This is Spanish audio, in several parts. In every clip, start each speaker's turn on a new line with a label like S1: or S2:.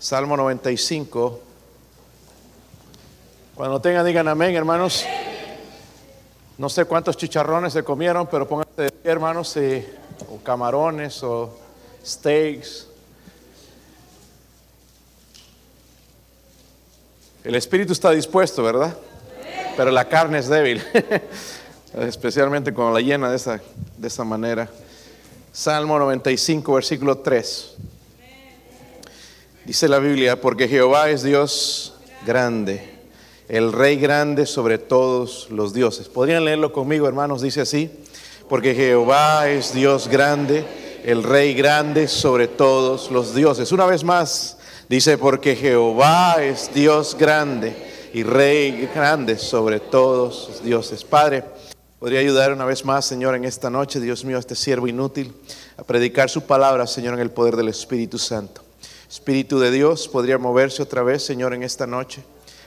S1: Salmo 95. Cuando tengan, digan amén, hermanos. No sé cuántos chicharrones se comieron, pero pónganse de pie, hermanos, o camarones o steaks. El espíritu está dispuesto, ¿verdad? Pero la carne es débil, especialmente cuando la llena de esa, de esa manera. Salmo 95, versículo 3. Dice la Biblia, porque Jehová es Dios grande, el Rey grande sobre todos los dioses. ¿Podrían leerlo conmigo, hermanos? Dice así, porque Jehová es Dios grande, el Rey grande sobre todos los dioses. Una vez más, dice, porque Jehová es Dios grande y Rey grande sobre todos los dioses. Padre, Podría ayudar una vez más, Señor, en esta noche, Dios mío, a este siervo inútil, a predicar su palabra, Señor, en el poder del Espíritu Santo. Espíritu de Dios podría moverse otra vez, Señor, en esta noche,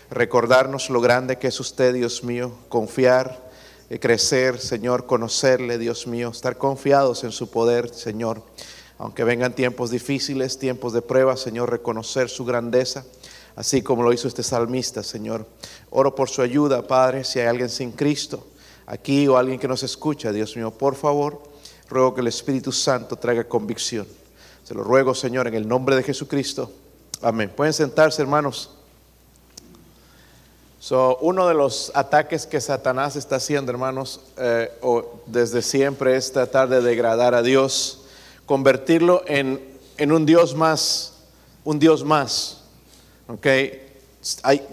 S1: recordarnos lo grande que es usted, Dios mío, confiar, eh, crecer, Señor, conocerle, Dios mío, estar confiados en su poder, Señor. Aunque vengan tiempos difíciles, tiempos de prueba, Señor, reconocer su grandeza, así como lo hizo este salmista, Señor. Oro por su ayuda, Padre, si hay alguien sin Cristo aquí o alguien que nos escucha, Dios mío, por favor, ruego que el Espíritu Santo traiga convicción. Se lo ruego, Señor, en el nombre de Jesucristo. Amén. Pueden sentarse, hermanos. So, uno de los ataques que Satanás está haciendo, hermanos, eh, o desde siempre es tratar de degradar a Dios, convertirlo en, en un Dios más, un Dios más. ¿Ok? Hay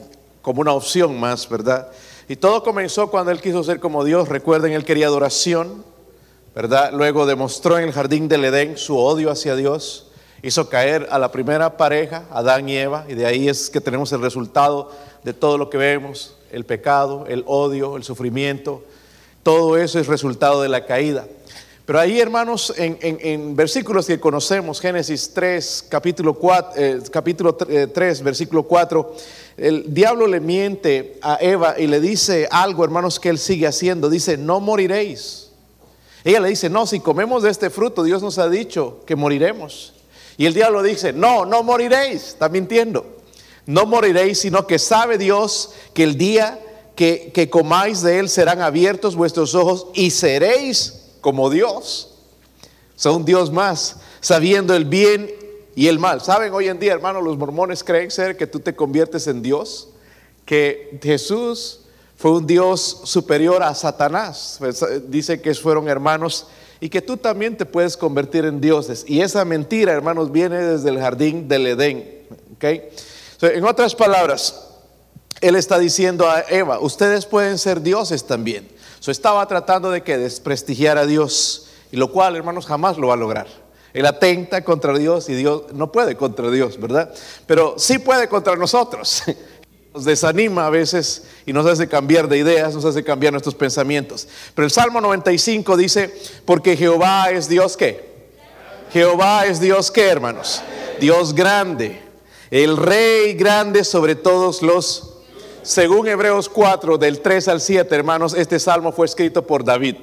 S1: como una opción más, ¿verdad? Y todo comenzó cuando él quiso ser como Dios. Recuerden, él quería adoración, Luego demostró en el jardín del Edén su odio hacia Dios. Hizo caer a la primera pareja, Adán y Eva, y de ahí es que tenemos el resultado de todo lo que vemos, el pecado, el odio, el sufrimiento. Todo eso es resultado de la caída. Pero ahí, hermanos, en, versículos que conocemos, Génesis 3, capítulo, 4, eh, capítulo 3, eh, versículo 4, el diablo le miente a Eva y le dice algo, hermanos, que él sigue haciendo. Dice, no moriréis. Ella le dice, no, si comemos de este fruto, Dios nos ha dicho que moriremos. Y el diablo dice, no, no moriréis. Está mintiendo. No moriréis, sino que sabe Dios que el día que, que comáis de él serán abiertos vuestros ojos y seréis como Dios. Son un Dios más, sabiendo el bien y el mal. ¿Saben hoy en día, hermanos, los mormones creen ser que tú te conviertes en Dios? Que Jesús fue un Dios superior a Satanás. Pues, eh, dice que fueron hermanos y que tú también te puedes convertir en dioses. Y esa mentira, hermanos, viene desde el jardín del Edén. ¿okay? en otras palabras, él está diciendo a Eva, ustedes pueden ser dioses también. So, estaba tratando de desprestigiar a Dios, y lo cual, hermanos, jamás lo va a lograr. Él atenta contra Dios y Dios no puede contra Dios, ¿verdad? Pero sí puede contra nosotros. Nos desanima a veces y nos hace cambiar de ideas, nos hace cambiar nuestros pensamientos. Pero el Salmo 95 dice, porque Jehová es Dios qué? Jehová es Dios qué, hermanos? Dios grande, el rey grande sobre todos los según Hebreos 4, del 3 al 7, hermanos, este salmo fue escrito por David.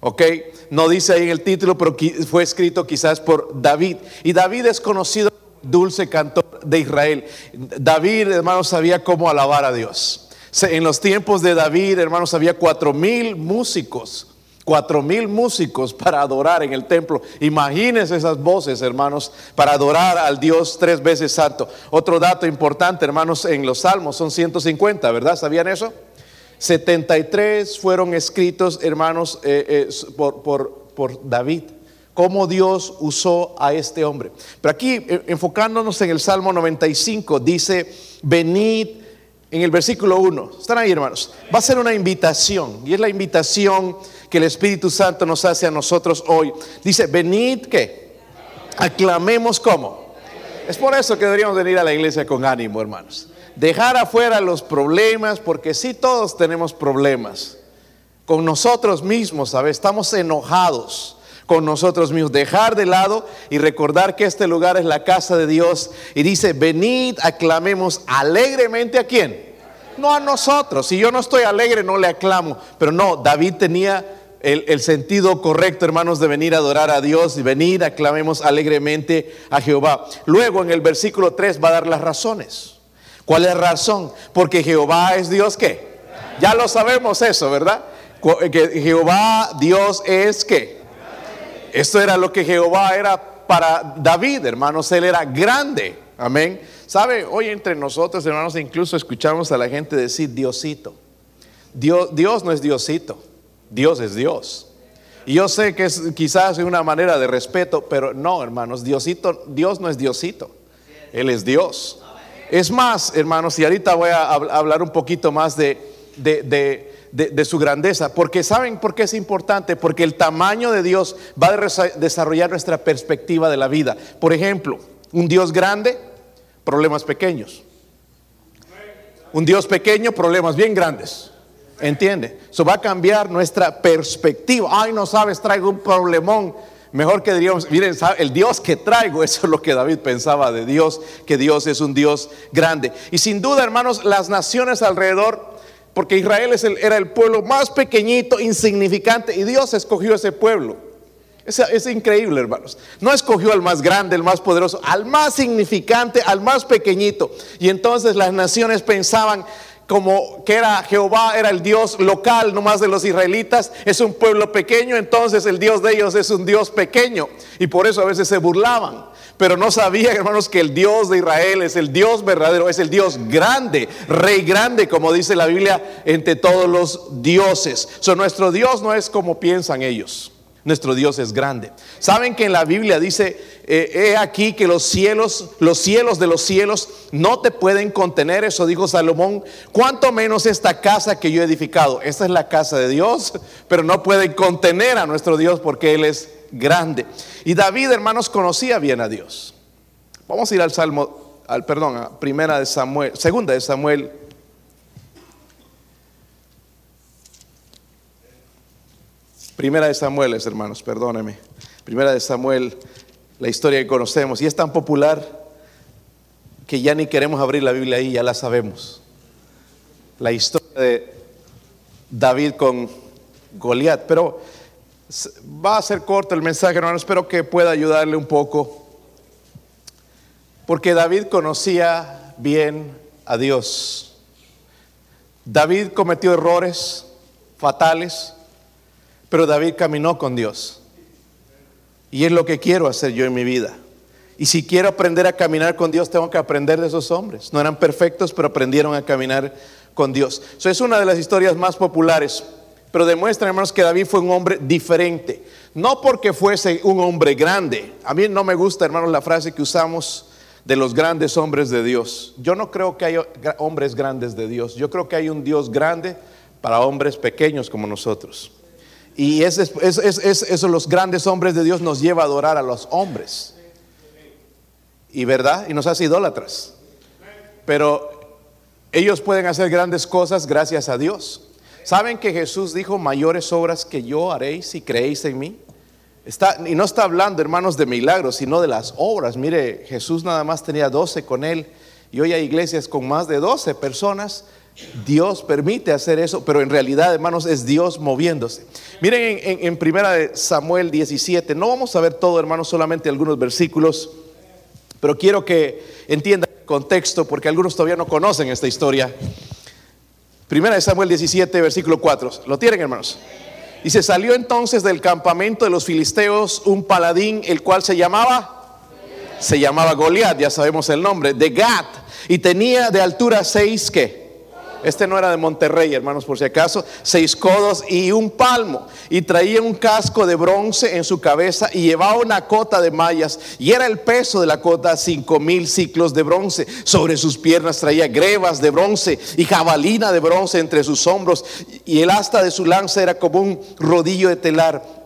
S1: ¿Ok? No dice ahí en el título, pero fue escrito quizás por David. Y David es conocido dulce cantor de Israel. David, hermanos, sabía cómo alabar a Dios. En los tiempos de David, hermanos, había cuatro mil músicos Cuatro mil músicos para adorar en el templo. Imagínense esas voces, hermanos, para adorar al Dios tres veces santo. Otro dato importante, hermanos, en los salmos son 150, ¿verdad? ¿Sabían eso? 73 fueron escritos, hermanos, eh, eh, por, por David cómo Dios usó a este hombre. Pero aquí, eh, enfocándonos en el Salmo 95, dice, venid en el versículo 1. ¿Están ahí, hermanos? Va a ser una invitación, y es la invitación que el Espíritu Santo nos hace a nosotros hoy. Dice, venid que aclamemos como. Es por eso que deberíamos venir a la iglesia con ánimo, hermanos. Dejar afuera los problemas, porque sí todos tenemos problemas. Con nosotros mismos, ¿sabes? Estamos enojados con nosotros mismos. Dejar de lado y recordar que este lugar es la casa de Dios. Y dice, venid, aclamemos alegremente a quién. No a nosotros. Si yo no estoy alegre, no le aclamo. Pero no, David tenía el, sentido correcto, hermanos, de venir a adorar a Dios y venir, aclamemos alegremente a Jehová. Luego en el versículo 3 va a dar las razones. ¿Cuál es la razón? Porque Jehová es Dios que. Ya lo sabemos eso, ¿verdad? Que Jehová Dios es que. Esto era lo que Jehová era para David, hermanos. Él era grande. Amén. ¿Sabe? Hoy entre nosotros, hermanos, incluso escuchamos a la gente decir Diosito. Dios, Dios no es Diosito. Dios es Dios. Y yo sé que es quizás una manera de respeto, pero no, hermanos, Diosito, Dios no es Diosito. Él es Dios. Es más, hermanos, y ahorita voy a hablar un poquito más de, de, su grandeza, porque ¿saben por qué es importante? Porque el tamaño de Dios va a desarrollar nuestra perspectiva de la vida. Por ejemplo, un Dios grande, problemas pequeños. Un Dios pequeño, problemas bien grandes. ¿Entiende? Eso va a cambiar nuestra perspectiva. Ay, no sabes, traigo un problemón. Mejor que diríamos, miren, el Dios que traigo, eso es lo que David pensaba de Dios, que Dios es un Dios grande. Y sin duda, hermanos, las naciones alrededor, porque Israel era el pueblo más pequeñito, insignificante, y Dios escogió ese pueblo. Es, es, increíble, hermanos. No escogió al más grande, al más poderoso, al más significante, al más pequeñito. Y entonces las naciones pensaban, como que era Jehová, era el Dios local nomás de los israelitas, es un pueblo pequeño, entonces el Dios de ellos es un Dios pequeño. Y por eso a veces se burlaban. Pero no sabían, hermanos, que el Dios de Israel es el Dios verdadero, es el Dios grande, rey grande, como dice la Biblia, entre todos los dioses. So, nuestro Dios no es como piensan ellos. Nuestro Dios es grande. Saben que en la Biblia dice, eh, he aquí que los cielos, los cielos de los cielos no te pueden contener, eso dijo Salomón, cuanto menos esta casa que yo he edificado. Esta es la casa de Dios, pero no pueden contener a nuestro Dios porque Él es grande. Y David, hermanos, conocía bien a Dios. Vamos a ir al Salmo, al perdón, a primera de Samuel, segunda de Samuel Primera de Samuel, hermanos, perdóneme. Primera de Samuel, la historia que conocemos. Y es tan popular que ya ni queremos abrir la Biblia ahí, ya la sabemos. La historia de David con Goliat. Pero va a ser corto el mensaje, hermano. Espero que pueda ayudarle un poco. Porque David conocía bien a Dios. David cometió errores fatales pero David caminó con Dios. Y es lo que quiero hacer yo en mi vida. Y si quiero aprender a caminar con Dios, tengo que aprender de esos hombres. No eran perfectos, pero aprendieron a caminar con Dios. Eso es una de las historias más populares, pero demuestra, hermanos, que David fue un hombre diferente. No porque fuese un hombre grande. A mí no me gusta, hermanos, la frase que usamos de los grandes hombres de Dios. Yo no creo que haya hombres grandes de Dios. Yo creo que hay un Dios grande para hombres pequeños como nosotros. Y es, eso los grandes hombres de Dios nos lleva a adorar a los hombres. Y verdad, y nos hace idólatras. Pero ellos pueden hacer grandes cosas gracias a Dios. ¿Saben que Jesús dijo mayores obras que yo haréis si creéis en mí? Está, y no está hablando, hermanos, de milagros, sino de las obras. Mire, Jesús nada más tenía 12 con él y hoy hay iglesias con más de 12 personas Dios permite hacer eso, pero en realidad, hermanos, es Dios moviéndose. Miren en, primera de Samuel 17, no vamos a ver todo, hermanos, solamente algunos versículos, pero quiero que entiendan el contexto, porque algunos todavía no conocen esta historia. Primera de Samuel 17, versículo 4. ¿Lo tienen, hermanos? Y se salió entonces del campamento de los filisteos un paladín, el cual se llamaba, se llamaba Goliat, ya sabemos el nombre, de Gat, y tenía de altura seis que este no era de Monterrey, hermanos, por si acaso. Seis codos y un palmo. Y traía un casco de bronce en su cabeza y llevaba una cota de mallas. Y era el peso de la cota cinco mil ciclos de bronce. Sobre sus piernas traía grebas de bronce y jabalina de bronce entre sus hombros. Y el asta de su lanza era como un rodillo de telar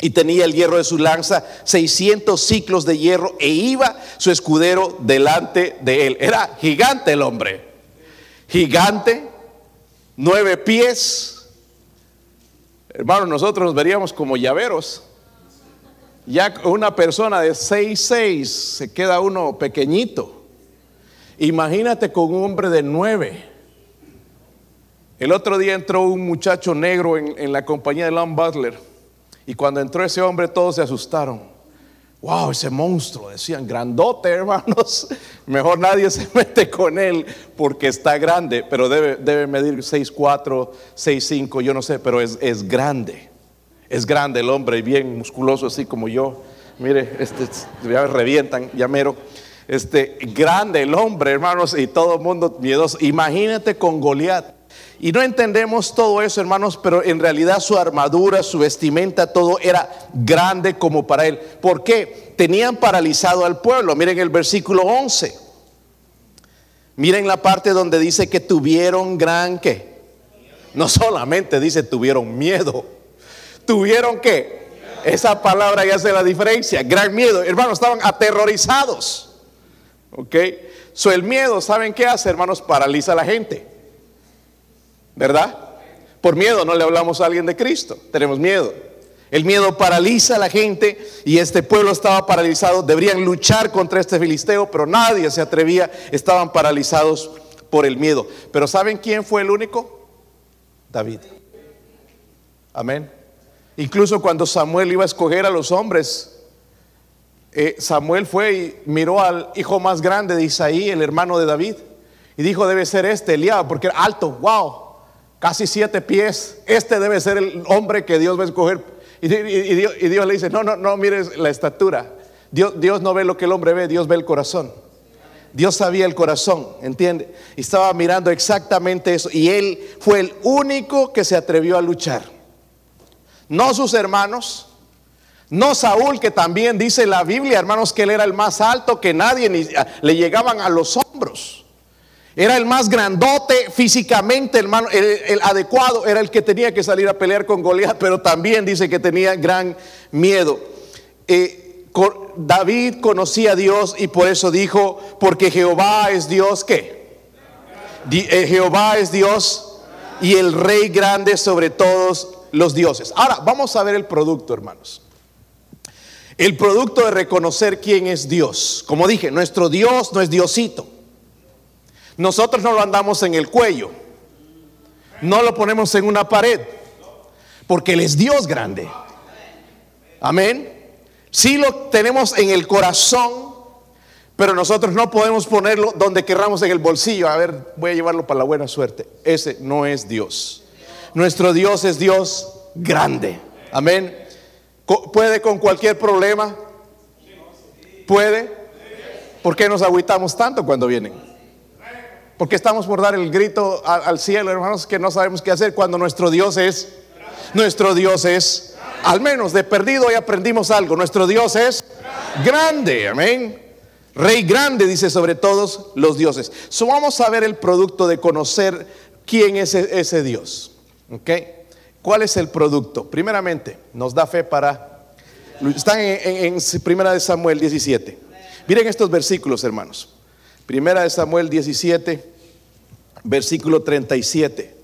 S1: y tenía el hierro de su lanza 600 ciclos de hierro e iba su escudero delante de él. Era gigante el hombre gigante, nueve pies. Hermano, nosotros nos veríamos como llaveros. Ya una persona de seis seis se queda uno pequeñito. Imagínate con un hombre de nueve. El otro día entró un muchacho negro en, en la compañía de Lon Butler y cuando entró ese hombre todos se asustaron. Wow, ese monstruo, decían, grandote, hermanos. Mejor nadie se mete con él porque está grande, pero debe, debe medir 6'4, 6'5, yo no sé, pero es, es grande. Es grande el hombre, bien musculoso, así como yo. Mire, este, ya me revientan, ya mero. Este, grande el hombre, hermanos, y todo mundo miedoso. Imagínate con Goliat. Y no entendemos todo eso, hermanos, pero en realidad su armadura, su vestimenta, todo era grande como para él. ¿Por qué? Tenían paralizado al pueblo. Miren el versículo 11. Miren la parte donde dice que tuvieron gran qué. No solamente dice tuvieron miedo. Tuvieron qué. Esa palabra ya hace la diferencia. Gran miedo. Hermanos, estaban aterrorizados. ¿Ok? So el miedo, ¿saben qué hace, hermanos? Paraliza a la gente. ¿Verdad? Por miedo no le hablamos a alguien de Cristo. Tenemos miedo. El miedo paraliza a la gente y este pueblo estaba paralizado. Deberían luchar contra este filisteo, pero nadie se atrevía. Estaban paralizados por el miedo. Pero ¿saben quién fue el único? David. Amén. Incluso cuando Samuel iba a escoger a los hombres, eh, Samuel fue y miró al hijo más grande de Isaí, el hermano de David, y dijo, debe ser este, Eliab, porque era alto, wow, casi siete pies, este debe ser el hombre que Dios va a escoger. Y, Dios, le dice, no, no, no mires la estatura. Dios, Dios no ve lo que el hombre ve, Dios ve el corazón. Dios sabía el corazón, ¿entiende? Y estaba mirando exactamente eso. Y él fue el único que se atrevió a luchar. No sus hermanos, no Saúl, que también dice la Biblia, hermanos, que él era el más alto, que nadie ni, le llegaban a los hombros. Era el más grandote físicamente, hermano, el, adecuado, era el que tenía que salir a pelear con Goliat, pero también dice que tenía gran miedo. Eh, David conocía a Dios y por eso dijo, porque Jehová es Dios, ¿qué? Eh, Jehová es Dios y el rey grande sobre todos los dioses. Ahora, vamos a ver el producto, hermanos. El producto de reconocer quién es Dios. Como dije, nuestro Dios no es Diosito. Nosotros no lo andamos en el cuello. No lo ponemos en una pared. Porque Él es Dios grande. Amén. Sí lo tenemos en el corazón, pero nosotros no podemos ponerlo donde querramos en el bolsillo. A ver, voy a llevarlo para la buena suerte. Ese no es Dios. Nuestro Dios es Dios grande. Amén. ¿Puede con cualquier problema? ¿Puede? ¿Por qué nos agüitamos tanto cuando vienen? Porque estamos por dar el grito al, cielo, hermanos, que no sabemos qué hacer cuando nuestro Dios es, nuestro Dios es, al menos de perdido y aprendimos algo, nuestro Dios es grande, amén. Rey grande, dice sobre todos los dioses. So, vamos a ver el producto de conocer quién es e, ese, Dios. ¿Ok? ¿Cuál es el producto? Primeramente, nos da fe para... Están en, en Primera de Samuel 17. Miren estos versículos, hermanos. Primera de Samuel 17, versículo 37.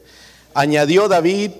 S1: Añadió David,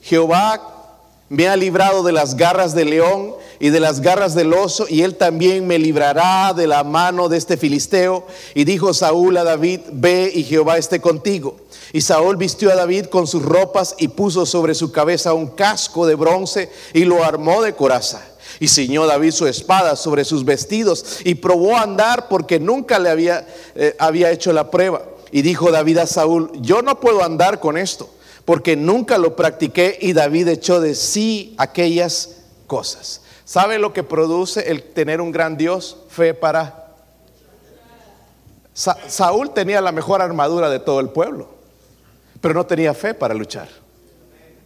S1: Jehová me ha librado de las garras del león y de las garras del oso, y él también me librará de la mano de este filisteo. Y dijo Saúl a David, ve y Jehová esté contigo. Y Saúl vistió a David con sus ropas y puso sobre su cabeza un casco de bronce y lo armó de coraza. Y ciñó David su espada sobre sus vestidos y probó a andar porque nunca le había, eh, había hecho la prueba. Y dijo David a Saúl, yo no puedo andar con esto porque nunca lo practiqué y David echó de sí aquellas cosas. ¿Sabe lo que produce el tener un gran Dios? Fe para... Saúl tenía la mejor armadura de todo el pueblo, pero no tenía fe para luchar.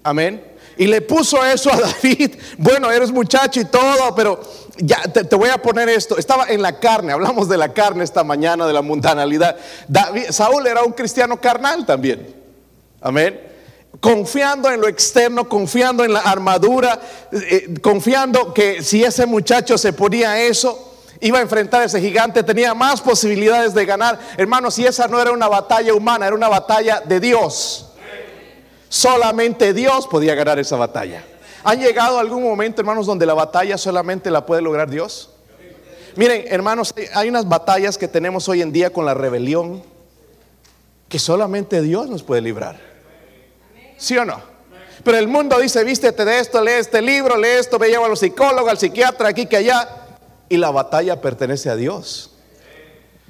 S1: Amén. Y le puso eso a David. Bueno, eres muchacho y todo, pero ya te, voy a poner esto. Estaba en la carne, hablamos de la carne esta mañana, de la mundanalidad. David, Saúl era un cristiano carnal también. Amén. Confiando en lo externo, confiando en la armadura, eh, confiando que si ese muchacho se ponía eso, iba a enfrentar a ese gigante, tenía más posibilidades de ganar. Hermanos, si esa no era una batalla humana, era una batalla de Dios. Solamente Dios podía ganar esa batalla. ¿Han llegado algún momento, hermanos, donde la batalla solamente la puede lograr Dios? Miren, hermanos, hay unas batallas que tenemos hoy en día con la rebelión que solamente Dios nos puede librar. ¿Sí o no? Pero el mundo dice, vístete de esto, lee este libro, lee esto, ve lleva al psicólogo, al psiquiatra, aquí que allá. Y la batalla pertenece a Dios.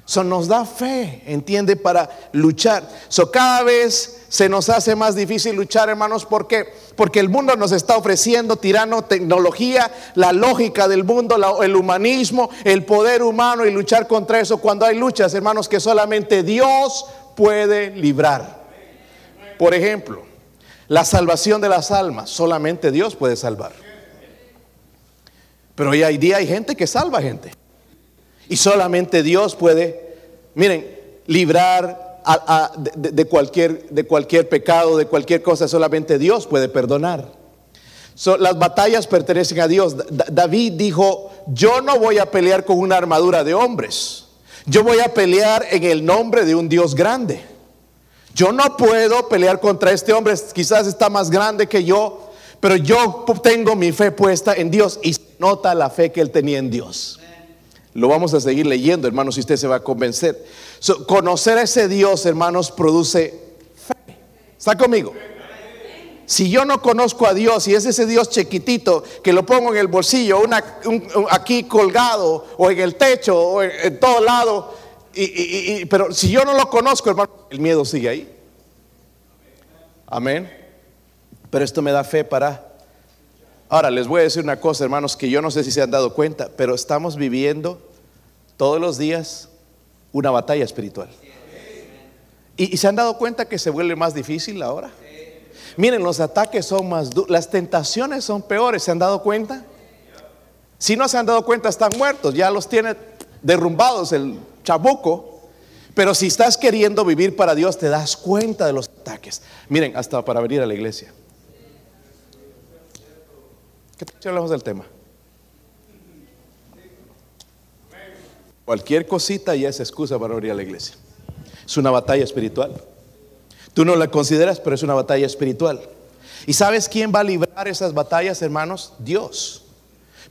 S1: Eso nos da fe, entiende, para luchar. So, cada vez se nos hace más difícil luchar, hermanos, ¿por qué? Porque el mundo nos está ofreciendo tirano tecnología, la lógica del mundo, el humanismo, el poder humano y luchar contra eso cuando hay luchas, hermanos, que solamente Dios puede librar. Por ejemplo, la salvación de las almas, solamente Dios puede salvar. Pero hoy día hay gente que salva gente. Y solamente Dios puede, miren, librar de, cualquier, de cualquier pecado, de cualquier cosa, solamente Dios puede perdonar. las batallas pertenecen a Dios. David dijo, yo no voy a pelear con una armadura de hombres. Yo voy a pelear en el nombre de un Dios grande. Yo no puedo pelear contra este hombre, quizás está más grande que yo, pero yo tengo mi fe puesta en Dios y nota la fe que él tenía en Dios. Lo vamos a seguir leyendo, hermanos, si usted se va a convencer. conocer a ese Dios, hermanos, produce fe. ¿Está conmigo? Si yo no conozco a Dios y es ese Dios chiquitito que lo pongo en el bolsillo, una, aquí colgado o en el techo o en, todo lado, y, pero si yo no lo conozco, hermano, el miedo sigue ahí. Amén. Pero esto me da fe para... Ahora les voy a decir una cosa, hermanos, que yo no sé si se han dado cuenta, pero estamos viviendo todos los días una batalla espiritual. ¿Y, se han dado cuenta que se vuelve más difícil ahora? Miren, los ataques son más duros, las tentaciones son peores, ¿se han dado cuenta? Si no se han dado cuenta, están muertos, ya los tiene derrumbados el chabuco. Pero si estás queriendo vivir para Dios, te das cuenta de los ataques. Miren, hasta para venir a la iglesia. ¿Qué tal hablamos del tema? Cualquier cosita ya es excusa para venir a la iglesia. Es una batalla espiritual. Tú no la consideras, pero es una batalla espiritual. ¿Y sabes quién va a librar esas batallas, hermanos? Dios.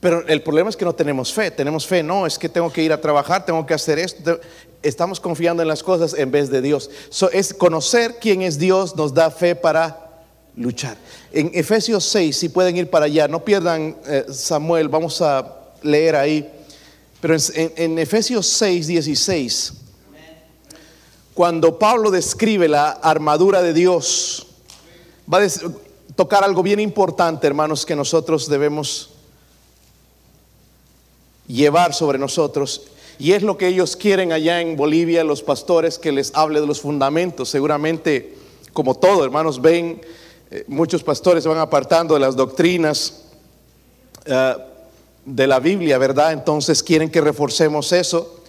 S1: Pero el problema es que no tenemos fe. Tenemos fe, no, es que tengo que ir a trabajar, tengo que hacer esto. Estamos confiando en las cosas en vez de Dios. es conocer quién es Dios nos da fe para luchar. En Efesios 6, si pueden ir para allá, no pierdan eh, Samuel, vamos a leer ahí. Pero en, Efesios 6, 16, cuando Pablo describe la armadura de Dios, va a tocar algo bien importante, hermanos, que nosotros debemos llevar sobre nosotros. Y es lo que ellos quieren allá en Bolivia, los pastores, que les hable de los fundamentos. Seguramente, como todo, hermanos, ven, eh, muchos pastores se van apartando de las doctrinas. Eh, de la Biblia, ¿verdad? Entonces quieren que reforcemos eso.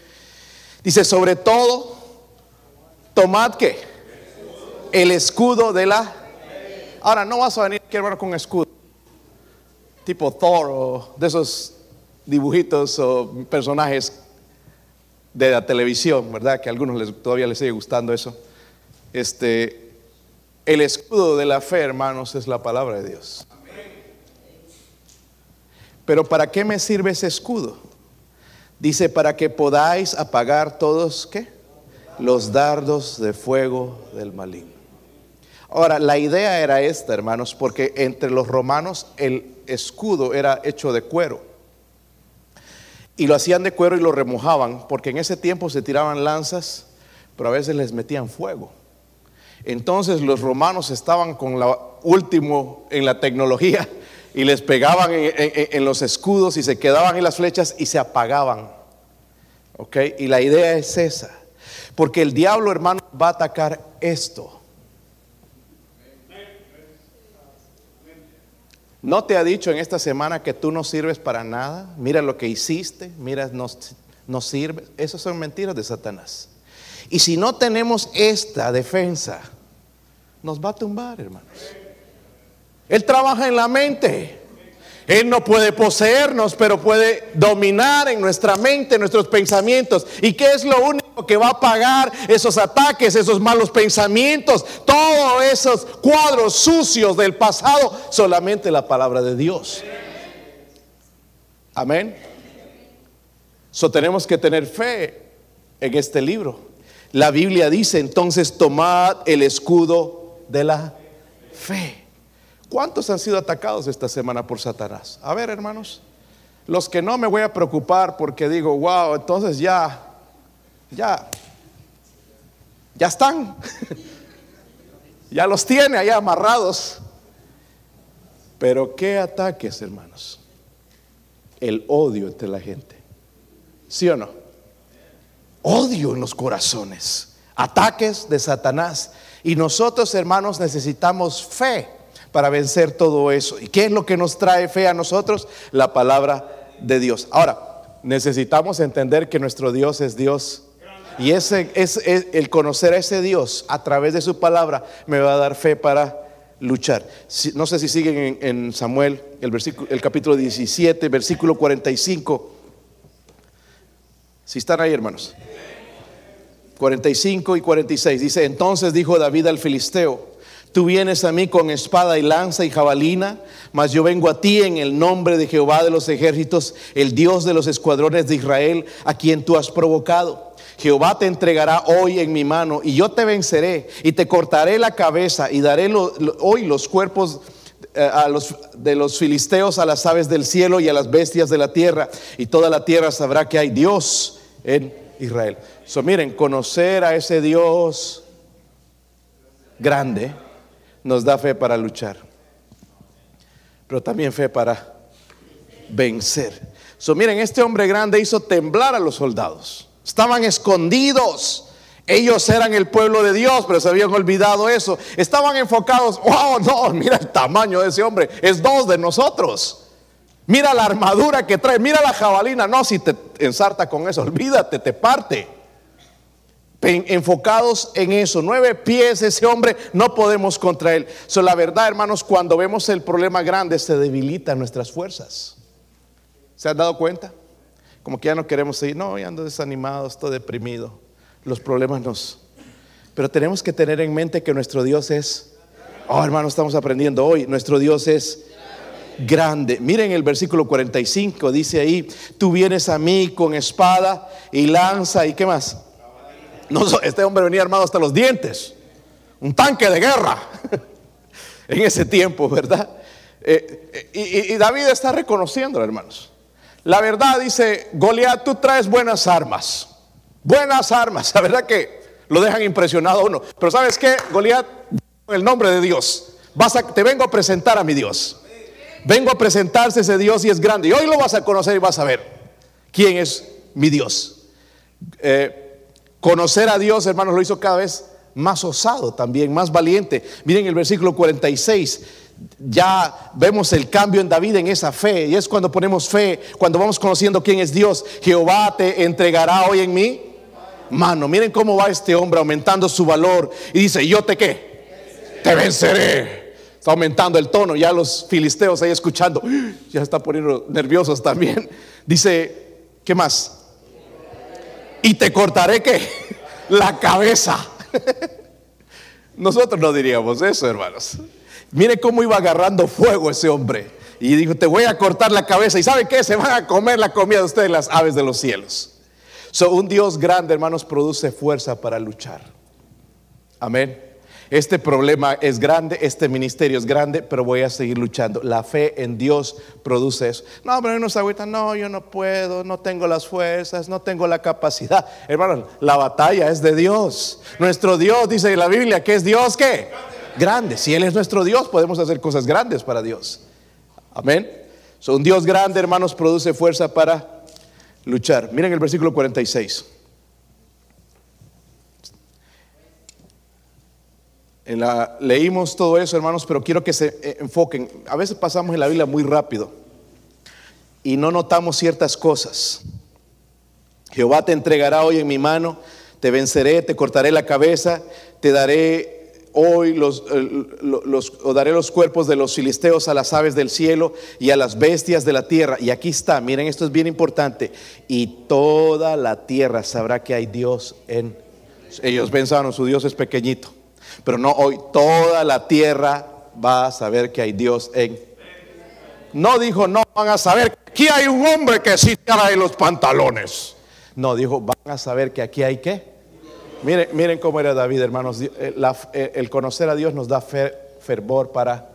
S1: Dice, sobre todo, tomad que el escudo de la... Ahora, no vas a venir aquí, hermano, con escudo. Tipo Thor o de esos dibujitos o personajes de la televisión, ¿verdad? Que a algunos les, todavía les sigue gustando eso. Este, el escudo de la fe, hermanos, es la palabra de Dios. Pero ¿para qué me sirve ese escudo? Dice, para que podáis apagar todos, ¿qué? Los dardos de fuego del maligno. Ahora, la idea era esta, hermanos, porque entre los romanos el escudo era hecho de cuero. Y lo hacían de cuero y lo remojaban, porque en ese tiempo se tiraban lanzas, pero a veces les metían fuego. Entonces los romanos estaban con la último en la tecnología y les pegaban en, los escudos y se quedaban en las flechas y se apagaban. ¿Ok? Y la idea es esa. Porque el diablo, hermano, va a atacar esto. ¿No te ha dicho en esta semana que tú no sirves para nada? Mira lo que hiciste, mira, no, no sirve. Esas son mentiras de Satanás. Y si no tenemos esta defensa, nos va a tumbar, hermanos. Él trabaja en la mente. Él no puede poseernos, pero puede dominar en nuestra mente, nuestros pensamientos. ¿Y qué es lo único que va a pagar esos ataques, esos malos pensamientos, todos esos cuadros sucios del pasado? Solamente la palabra de Dios. Amén. So tenemos que tener fe en este libro. La Biblia dice entonces tomad el escudo de la fe. ¿Cuántos han sido atacados esta semana por Satanás? A ver, hermanos. Los que no me voy a preocupar porque digo, wow, entonces ya, ya, ya están. ya los tiene ahí amarrados. Pero qué ataques, hermanos. El odio entre la gente. ¿Sí o no? Odio en los corazones. Ataques de Satanás. Y nosotros, hermanos, necesitamos fe para vencer todo eso. ¿Y qué es lo que nos trae fe a nosotros? La palabra de Dios. Ahora, necesitamos entender que nuestro Dios es Dios. Y ese es, el conocer a ese Dios a través de su palabra me va a dar fe para luchar. no sé si siguen en, Samuel, el, versículo, el capítulo 17, versículo 45. Si están ahí, hermanos. 45 y 46 dice, entonces dijo David al filisteo, Tú vienes a mí con espada y lanza y jabalina, mas yo vengo a ti en el nombre de Jehová de los ejércitos, el Dios de los escuadrones de Israel, a quien tú has provocado. Jehová te entregará hoy en mi mano y yo te venceré y te cortaré la cabeza y daré hoy los cuerpos eh, a los, de los filisteos a las aves del cielo y a las bestias de la tierra y toda la tierra sabrá que hay Dios en Israel. So, miren, conocer a ese Dios grande nos da fe para luchar, pero también fe para vencer. Miren, este hombre grande hizo temblar a los soldados. Estaban escondidos. Ellos eran el pueblo de Dios, pero se habían olvidado eso. Estaban enfocados, wow, no, mira el tamaño de ese hombre, es dos de nosotros. Mira la armadura que trae, mira la jabalina. No, si te ensarta con eso, olvídate, te parte enfocados en eso. Nueve pies ese hombre, no podemos contra él. So, la verdad, hermanos, cuando vemos el problema grande, se debilitan nuestras fuerzas. ¿Se han dado cuenta? Como que ya no queremos seguir. No, ya ando desanimado, estoy deprimido. Los problemas nos... Pero tenemos que tener en mente que nuestro Dios es... Oh, hermanos, estamos aprendiendo hoy. Nuestro Dios es grande. Miren el versículo 45, dice ahí, tú vienes a mí con espada y lanza y qué más no, este hombre venía armado hasta los dientes, un tanque de guerra en ese tiempo, ¿verdad? Eh, eh, y, David está reconociendo, hermanos. La verdad dice, Goliat, tú traes buenas armas, buenas armas, la verdad que lo dejan impresionado uno. Pero ¿sabes qué? Goliat, en el nombre de Dios, vas a, te vengo a presentar a mi Dios. Vengo a presentarse ese Dios y es grande. Y hoy lo vas a conocer y vas a ver quién es mi Dios. Eh, Conocer a Dios, hermanos, lo hizo cada vez más osado también, más valiente. Miren el versículo 46 ya vemos el cambio en David en esa fe. Y es cuando ponemos fe, cuando vamos conociendo quién es Dios. Jehová te entregará hoy en mí mano. Miren cómo va este hombre aumentando su valor. Y dice, yo te qué? Te venceré. Está aumentando el tono. Ya los filisteos ahí escuchando. Ya está poniendo nerviosos también. Dice, ¿qué más? Y te cortaré que la cabeza. Nosotros no diríamos eso, hermanos. Mire cómo iba agarrando fuego ese hombre. Y dijo, te voy a cortar la cabeza. ¿Y sabe qué? Se van a comer la comida de ustedes las aves de los cielos. So, un Dios grande, hermanos, produce fuerza para luchar. Amén. Este problema es grande, este ministerio es grande, pero voy a seguir luchando. La fe en Dios produce eso. No, pero no agüita, no, yo no puedo, no tengo las fuerzas, no tengo la capacidad. Hermanos, la batalla es de Dios. Nuestro Dios dice la Biblia que es Dios ¿qué? grande. Si Él es nuestro Dios, podemos hacer cosas grandes para Dios. Amén. un Dios grande, hermanos, produce fuerza para luchar. Miren el versículo 46. Leímos todo eso, hermanos, pero quiero que se eh, enfoquen. A veces pasamos en la Biblia muy rápido y no notamos ciertas cosas. Jehová te entregará hoy en mi mano, te venceré, te cortaré la cabeza, te daré hoy los, daré los cuerpos de los filisteos a las aves del cielo y a las bestias de la tierra. Y aquí está, miren, esto es bien importante. Y toda la tierra sabrá que hay Dios en... Ellos pensaron, su Dios es pequeñito. Pero no hoy, toda la tierra va a saber que hay Dios en. No dijo, no van a saber que aquí hay un hombre que sí trae los pantalones. No, dijo, van a saber que aquí hay qué. Miren, miren cómo era David, hermanos. Eh, el, conocer a Dios nos da fe, fervor para...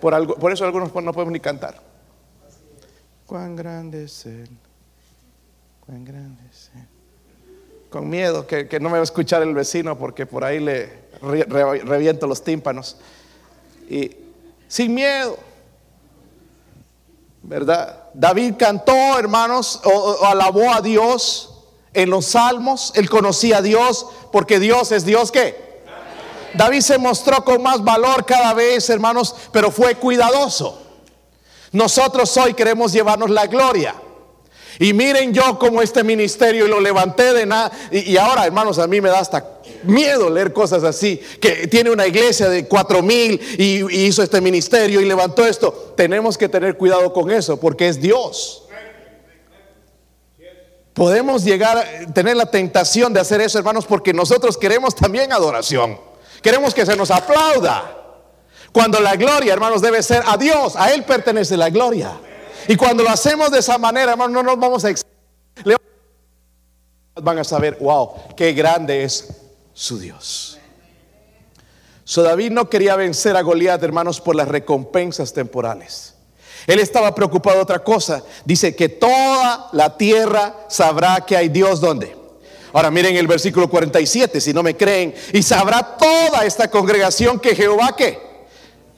S1: Por, algo, por eso algunos no podemos ni cantar. Cuán grande es Él. Cuán grande es Él. Con miedo que, no me va a escuchar el vecino porque por ahí le reviento los tímpanos. Y sin miedo. ¿Verdad? David cantó, hermanos, o, alabó a Dios en los salmos. Él conocía a Dios porque Dios es Dios que. David se mostró con más valor cada vez, hermanos, pero fue cuidadoso. Nosotros hoy queremos llevarnos la gloria. Y miren yo como este ministerio y lo levanté de nada. Y, ahora, hermanos, a mí me da hasta miedo leer cosas así. Que tiene una iglesia de cuatro mil y, y hizo este ministerio y levantó esto. Tenemos que tener cuidado con eso porque es Dios. Podemos llegar a tener la tentación de hacer eso, hermanos, porque nosotros queremos también adoración. Queremos que se nos aplauda. Cuando la gloria, hermanos, debe ser a Dios. A Él pertenece la gloria. Y cuando lo hacemos de esa manera, hermanos, no nos vamos a... Van a saber, wow, qué grande es su Dios. So David no quería vencer a Goliat, hermanos, por las recompensas temporales. Él estaba preocupado de otra cosa. Dice que toda la tierra sabrá que hay Dios donde. Ahora miren el versículo 47, si no me creen, y sabrá toda esta congregación que Jehová que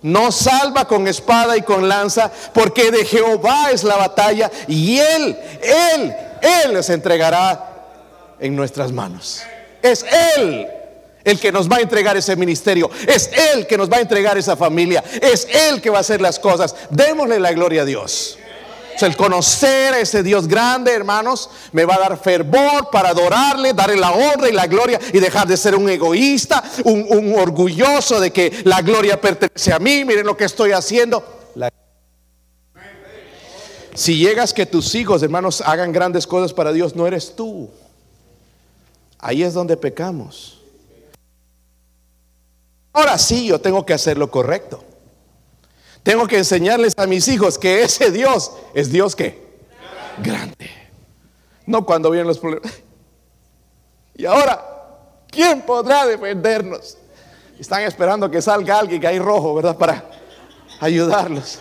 S1: no salva con espada y con lanza, porque de Jehová es la batalla y Él, Él, Él les entregará en nuestras manos. Es Él el que nos va a entregar ese ministerio. Es Él que nos va a entregar esa familia. Es Él que va a hacer las cosas. Démosle la gloria a Dios el conocer a ese Dios grande, hermanos, me va a dar fervor para adorarle, darle la honra y la gloria y dejar de ser un egoísta, un, orgulloso de que la gloria pertenece a mí. Miren lo que estoy haciendo. Si llegas que tus hijos, hermanos, hagan grandes cosas para Dios, no eres tú. Ahí es donde pecamos. Ahora sí, yo tengo que hacer lo correcto. Tengo que enseñarles a mis hijos que ese Dios es Dios que grande. No cuando vienen los problemas. Y ahora, ¿quién podrá defendernos? Están esperando que salga alguien que hay rojo, ¿verdad? Para ayudarlos.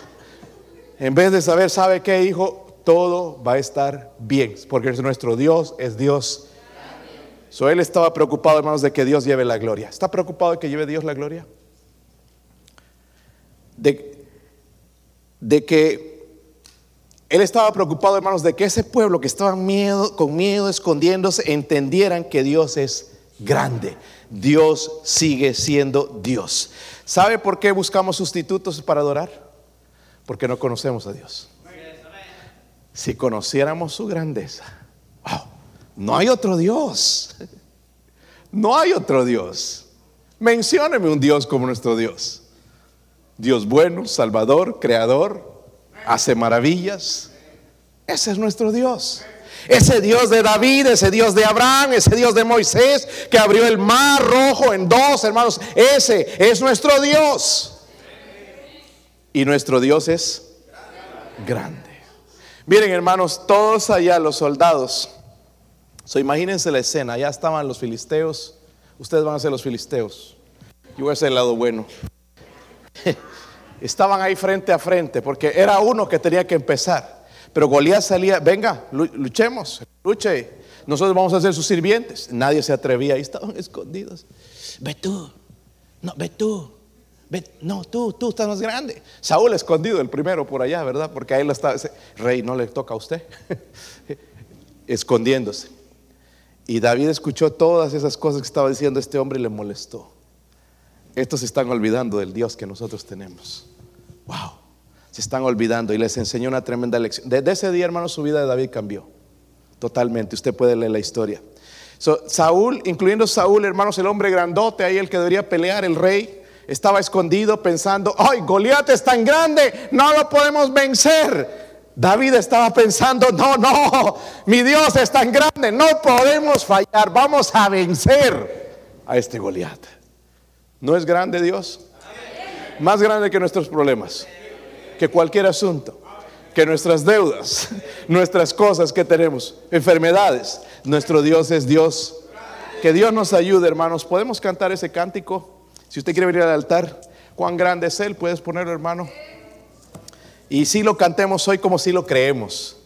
S1: En vez de saber, ¿sabe qué, hijo? Todo va a estar bien, porque nuestro Dios es Dios. So, él estaba preocupado, hermanos, de que Dios lleve la gloria. ¿Está preocupado de que lleve Dios la gloria? De, de que él estaba preocupado, hermanos, de que ese pueblo que estaba miedo, con miedo, escondiéndose, entendieran que Dios es grande. Dios sigue siendo Dios. ¿Sabe por qué buscamos sustitutos para adorar? Porque no conocemos a Dios. Si conociéramos su grandeza, no hay otro Dios. No hay otro Dios. Mencióneme un Dios como nuestro Dios. Dios bueno, Salvador, Creador, hace maravillas. Ese es nuestro Dios. Ese Dios de David, ese Dios de Abraham, ese Dios de Moisés que abrió el mar rojo en dos, hermanos. Ese es nuestro Dios. Y nuestro Dios es grande. Miren, hermanos, todos allá los soldados. So, imagínense la escena. Allá estaban los filisteos. Ustedes van a ser los filisteos. Yo voy a ser el lado bueno. Estaban ahí frente a frente porque era uno que tenía que empezar. Pero Goliat salía, venga, luchemos, luche. Nosotros vamos a ser sus sirvientes. Nadie se atrevía, ahí estaban escondidos. Ve tú, no, ve tú. no, tú, tú estás más grande. Saúl escondido, el primero por allá, ¿verdad? Porque ahí lo estaba. Rey, no le toca a usted. Escondiéndose. Y David escuchó todas esas cosas que estaba diciendo este hombre y le molestó. Estos se están olvidando del Dios que nosotros tenemos. Wow, se están olvidando y les enseñó una tremenda lección. Desde ese día, hermano, su vida de David cambió totalmente. Usted puede leer la historia. Saúl, incluyendo Saúl, hermanos, el hombre grandote, ahí el que debería pelear, el rey, estaba escondido pensando, ay, Goliat es tan grande, no lo podemos vencer. David estaba pensando, no, no, mi Dios es tan grande, no podemos fallar, vamos a vencer a este Goliat. ¿No es grande Dios? Más grande que nuestros problemas, que cualquier asunto, que nuestras deudas, nuestras cosas que tenemos, enfermedades. Nuestro Dios es Dios. Que Dios nos ayude, hermanos. ¿Podemos cantar ese cántico? Si usted quiere venir al altar, cuán grande es Él. ¿Puedes ponerlo, hermano? Y si lo cantemos hoy como si lo creemos.